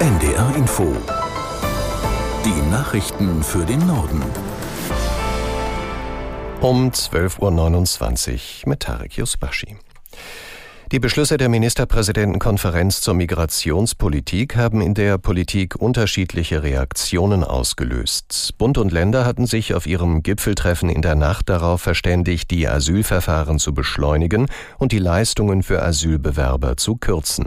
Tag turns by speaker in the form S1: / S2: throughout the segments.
S1: NDR Info. Die Nachrichten für den Norden.
S2: Um 12.29 Uhr mit Tarek Yusbashi. Die Beschlüsse der Ministerpräsidentenkonferenz zur Migrationspolitik haben in der Politik unterschiedliche Reaktionen ausgelöst. Bund und Länder hatten sich auf ihrem Gipfeltreffen in der Nacht darauf verständigt, die Asylverfahren zu beschleunigen und die Leistungen für Asylbewerber zu kürzen.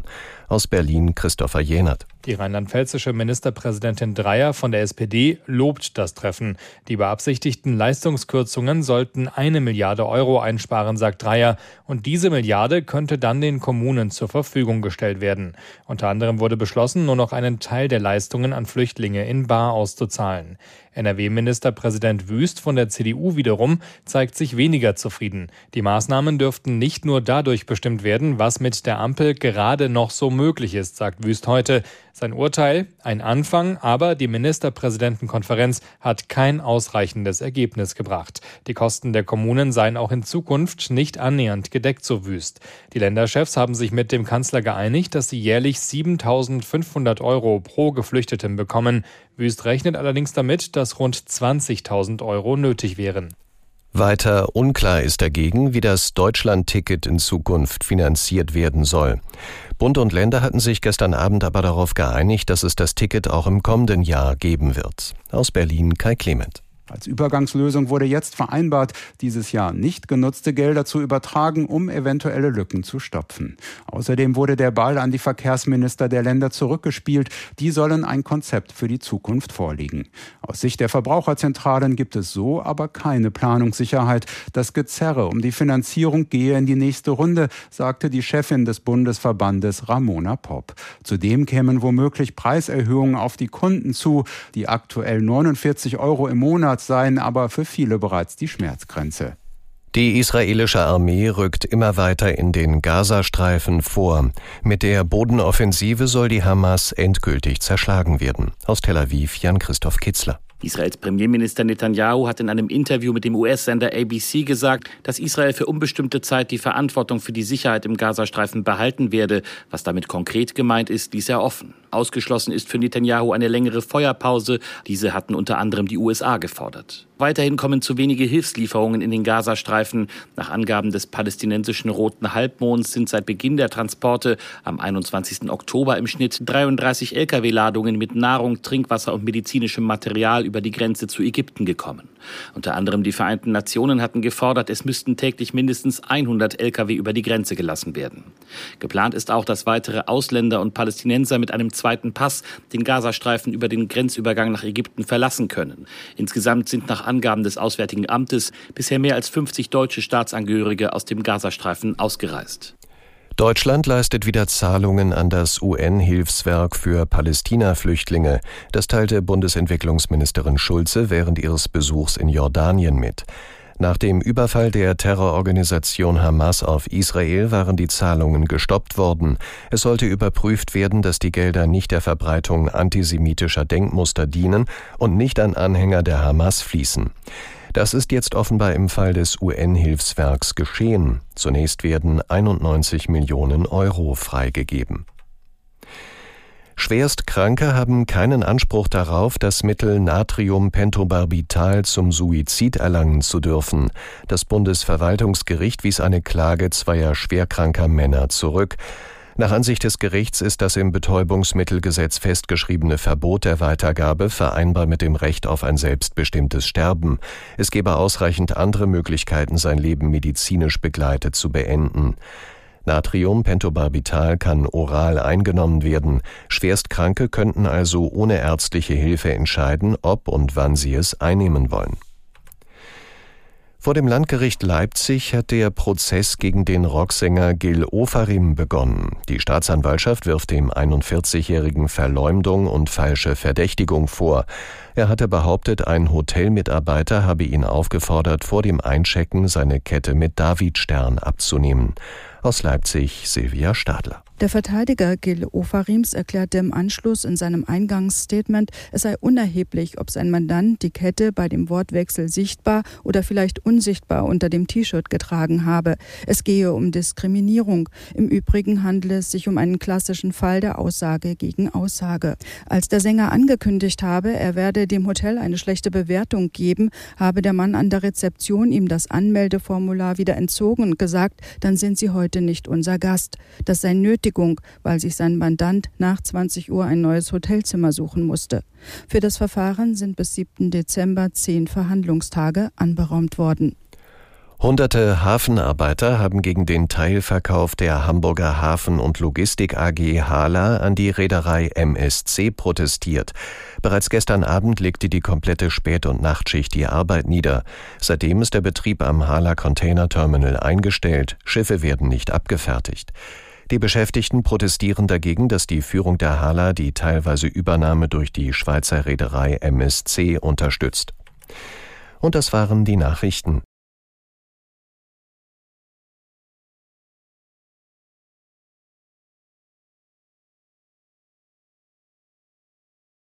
S2: Aus Berlin Christopher Jenert.
S3: Die rheinland-pfälzische Ministerpräsidentin Dreyer von der SPD lobt das Treffen. Die beabsichtigten Leistungskürzungen sollten eine Milliarde Euro einsparen, sagt Dreyer. Und diese Milliarde könnte dann den Kommunen zur Verfügung gestellt werden. Unter anderem wurde beschlossen, nur noch einen Teil der Leistungen an Flüchtlinge in Bar auszuzahlen. NRW-Ministerpräsident Wüst von der CDU wiederum zeigt sich weniger zufrieden. Die Maßnahmen dürften nicht nur dadurch bestimmt werden, was mit der Ampel gerade noch so möglich ist, sagt Wüst heute. Sein Urteil, ein Anfang, aber die Ministerpräsidentenkonferenz hat kein ausreichendes Ergebnis gebracht. Die Kosten der Kommunen seien auch in Zukunft nicht annähernd gedeckt, so Wüst. Die Länderchefs haben sich mit dem Kanzler geeinigt, dass sie jährlich 7500 Euro pro Geflüchteten bekommen. Wüst rechnet allerdings damit, dass rund 20.000 Euro nötig wären.
S2: Weiter unklar ist dagegen, wie das Deutschland-Ticket in Zukunft finanziert werden soll. Bund und Länder hatten sich gestern Abend aber darauf geeinigt, dass es das Ticket auch im kommenden Jahr geben wird. Aus Berlin Kai Clement.
S4: Als Übergangslösung wurde jetzt vereinbart, dieses Jahr nicht genutzte Gelder zu übertragen, um eventuelle Lücken zu stopfen. Außerdem wurde der Ball an die Verkehrsminister der Länder zurückgespielt. Die sollen ein Konzept für die Zukunft vorlegen. Aus Sicht der Verbraucherzentralen gibt es so aber keine Planungssicherheit. Das Gezerre um die Finanzierung gehe in die nächste Runde, sagte die Chefin des Bundesverbandes Ramona Popp. Zudem kämen womöglich Preiserhöhungen auf die Kunden zu, die aktuell 49 Euro im Monat seien aber für viele bereits die Schmerzgrenze.
S2: Die israelische Armee rückt immer weiter in den Gazastreifen vor. Mit der Bodenoffensive soll die Hamas endgültig zerschlagen werden. Aus Tel Aviv Jan Christoph Kitzler.
S5: Israels Premierminister Netanyahu hat in einem Interview mit dem US-Sender ABC gesagt, dass Israel für unbestimmte Zeit die Verantwortung für die Sicherheit im Gazastreifen behalten werde. Was damit konkret gemeint ist, ließ er offen. Ausgeschlossen ist für Netanyahu eine längere Feuerpause. Diese hatten unter anderem die USA gefordert. Weiterhin kommen zu wenige Hilfslieferungen in den Gazastreifen. Nach Angaben des palästinensischen Roten Halbmonds sind seit Beginn der Transporte am 21. Oktober im Schnitt 33 Lkw-Ladungen mit Nahrung, Trinkwasser und medizinischem Material über die Grenze zu Ägypten gekommen. Unter anderem die Vereinten Nationen hatten gefordert, es müssten täglich mindestens 100 Lkw über die Grenze gelassen werden. Geplant ist auch, dass weitere Ausländer und Palästinenser mit einem zweiten Pass den Gazastreifen über den Grenzübergang nach Ägypten verlassen können. Insgesamt sind nach Angaben des Auswärtigen Amtes bisher mehr als 50 deutsche Staatsangehörige aus dem Gazastreifen ausgereist.
S2: Deutschland leistet wieder Zahlungen an das UN-Hilfswerk für Palästina-Flüchtlinge. Das teilte Bundesentwicklungsministerin Schulze während ihres Besuchs in Jordanien mit. Nach dem Überfall der Terrororganisation Hamas auf Israel waren die Zahlungen gestoppt worden. Es sollte überprüft werden, dass die Gelder nicht der Verbreitung antisemitischer Denkmuster dienen und nicht an Anhänger der Hamas fließen. Das ist jetzt offenbar im Fall des UN-Hilfswerks geschehen. Zunächst werden 91 Millionen Euro freigegeben. Schwerstkranke haben keinen Anspruch darauf, das Mittel Natriumpentobarbital zum Suizid erlangen zu dürfen. Das Bundesverwaltungsgericht wies eine Klage zweier schwerkranker Männer zurück. Nach Ansicht des Gerichts ist das im Betäubungsmittelgesetz festgeschriebene Verbot der Weitergabe vereinbar mit dem Recht auf ein selbstbestimmtes Sterben. Es gebe ausreichend andere Möglichkeiten, sein Leben medizinisch begleitet zu beenden. Natriumpentobarbital kann oral eingenommen werden. Schwerstkranke könnten also ohne ärztliche Hilfe entscheiden, ob und wann sie es einnehmen wollen. Vor dem Landgericht Leipzig hat der Prozess gegen den Rocksänger Gil Ofarim begonnen. Die Staatsanwaltschaft wirft dem 41-jährigen Verleumdung und falsche Verdächtigung vor. Er hatte behauptet, ein Hotelmitarbeiter habe ihn aufgefordert, vor dem Einchecken seine Kette mit Davidstern abzunehmen. Aus Leipzig Silvia Stadler.
S6: Der Verteidiger Gil Ofarims erklärte im Anschluss in seinem Eingangsstatement, es sei unerheblich, ob sein Mandant die Kette bei dem Wortwechsel sichtbar oder vielleicht unsichtbar unter dem T-Shirt getragen habe. Es gehe um Diskriminierung. Im Übrigen handele es sich um einen klassischen Fall der Aussage gegen Aussage. Als der Sänger angekündigt habe, er werde dem Hotel eine schlechte Bewertung geben, habe der Mann an der Rezeption ihm das Anmeldeformular wieder entzogen und gesagt, dann sind Sie heute nicht unser Gast. Das sei nötig Kündigung, weil sich sein Mandant nach 20 Uhr ein neues Hotelzimmer suchen musste. Für das Verfahren sind bis 7. Dezember zehn Verhandlungstage anberaumt worden.
S2: Hunderte Hafenarbeiter haben gegen den Teilverkauf der Hamburger Hafen- und Logistik AG Hala an die Reederei MSC protestiert. Bereits gestern Abend legte die komplette Spät- und Nachtschicht die Arbeit nieder. Seitdem ist der Betrieb am Hala Container Terminal eingestellt. Schiffe werden nicht abgefertigt. Die Beschäftigten protestieren dagegen, dass die Führung der Hala die teilweise Übernahme durch die Schweizer Reederei MSC unterstützt. Und das waren die Nachrichten.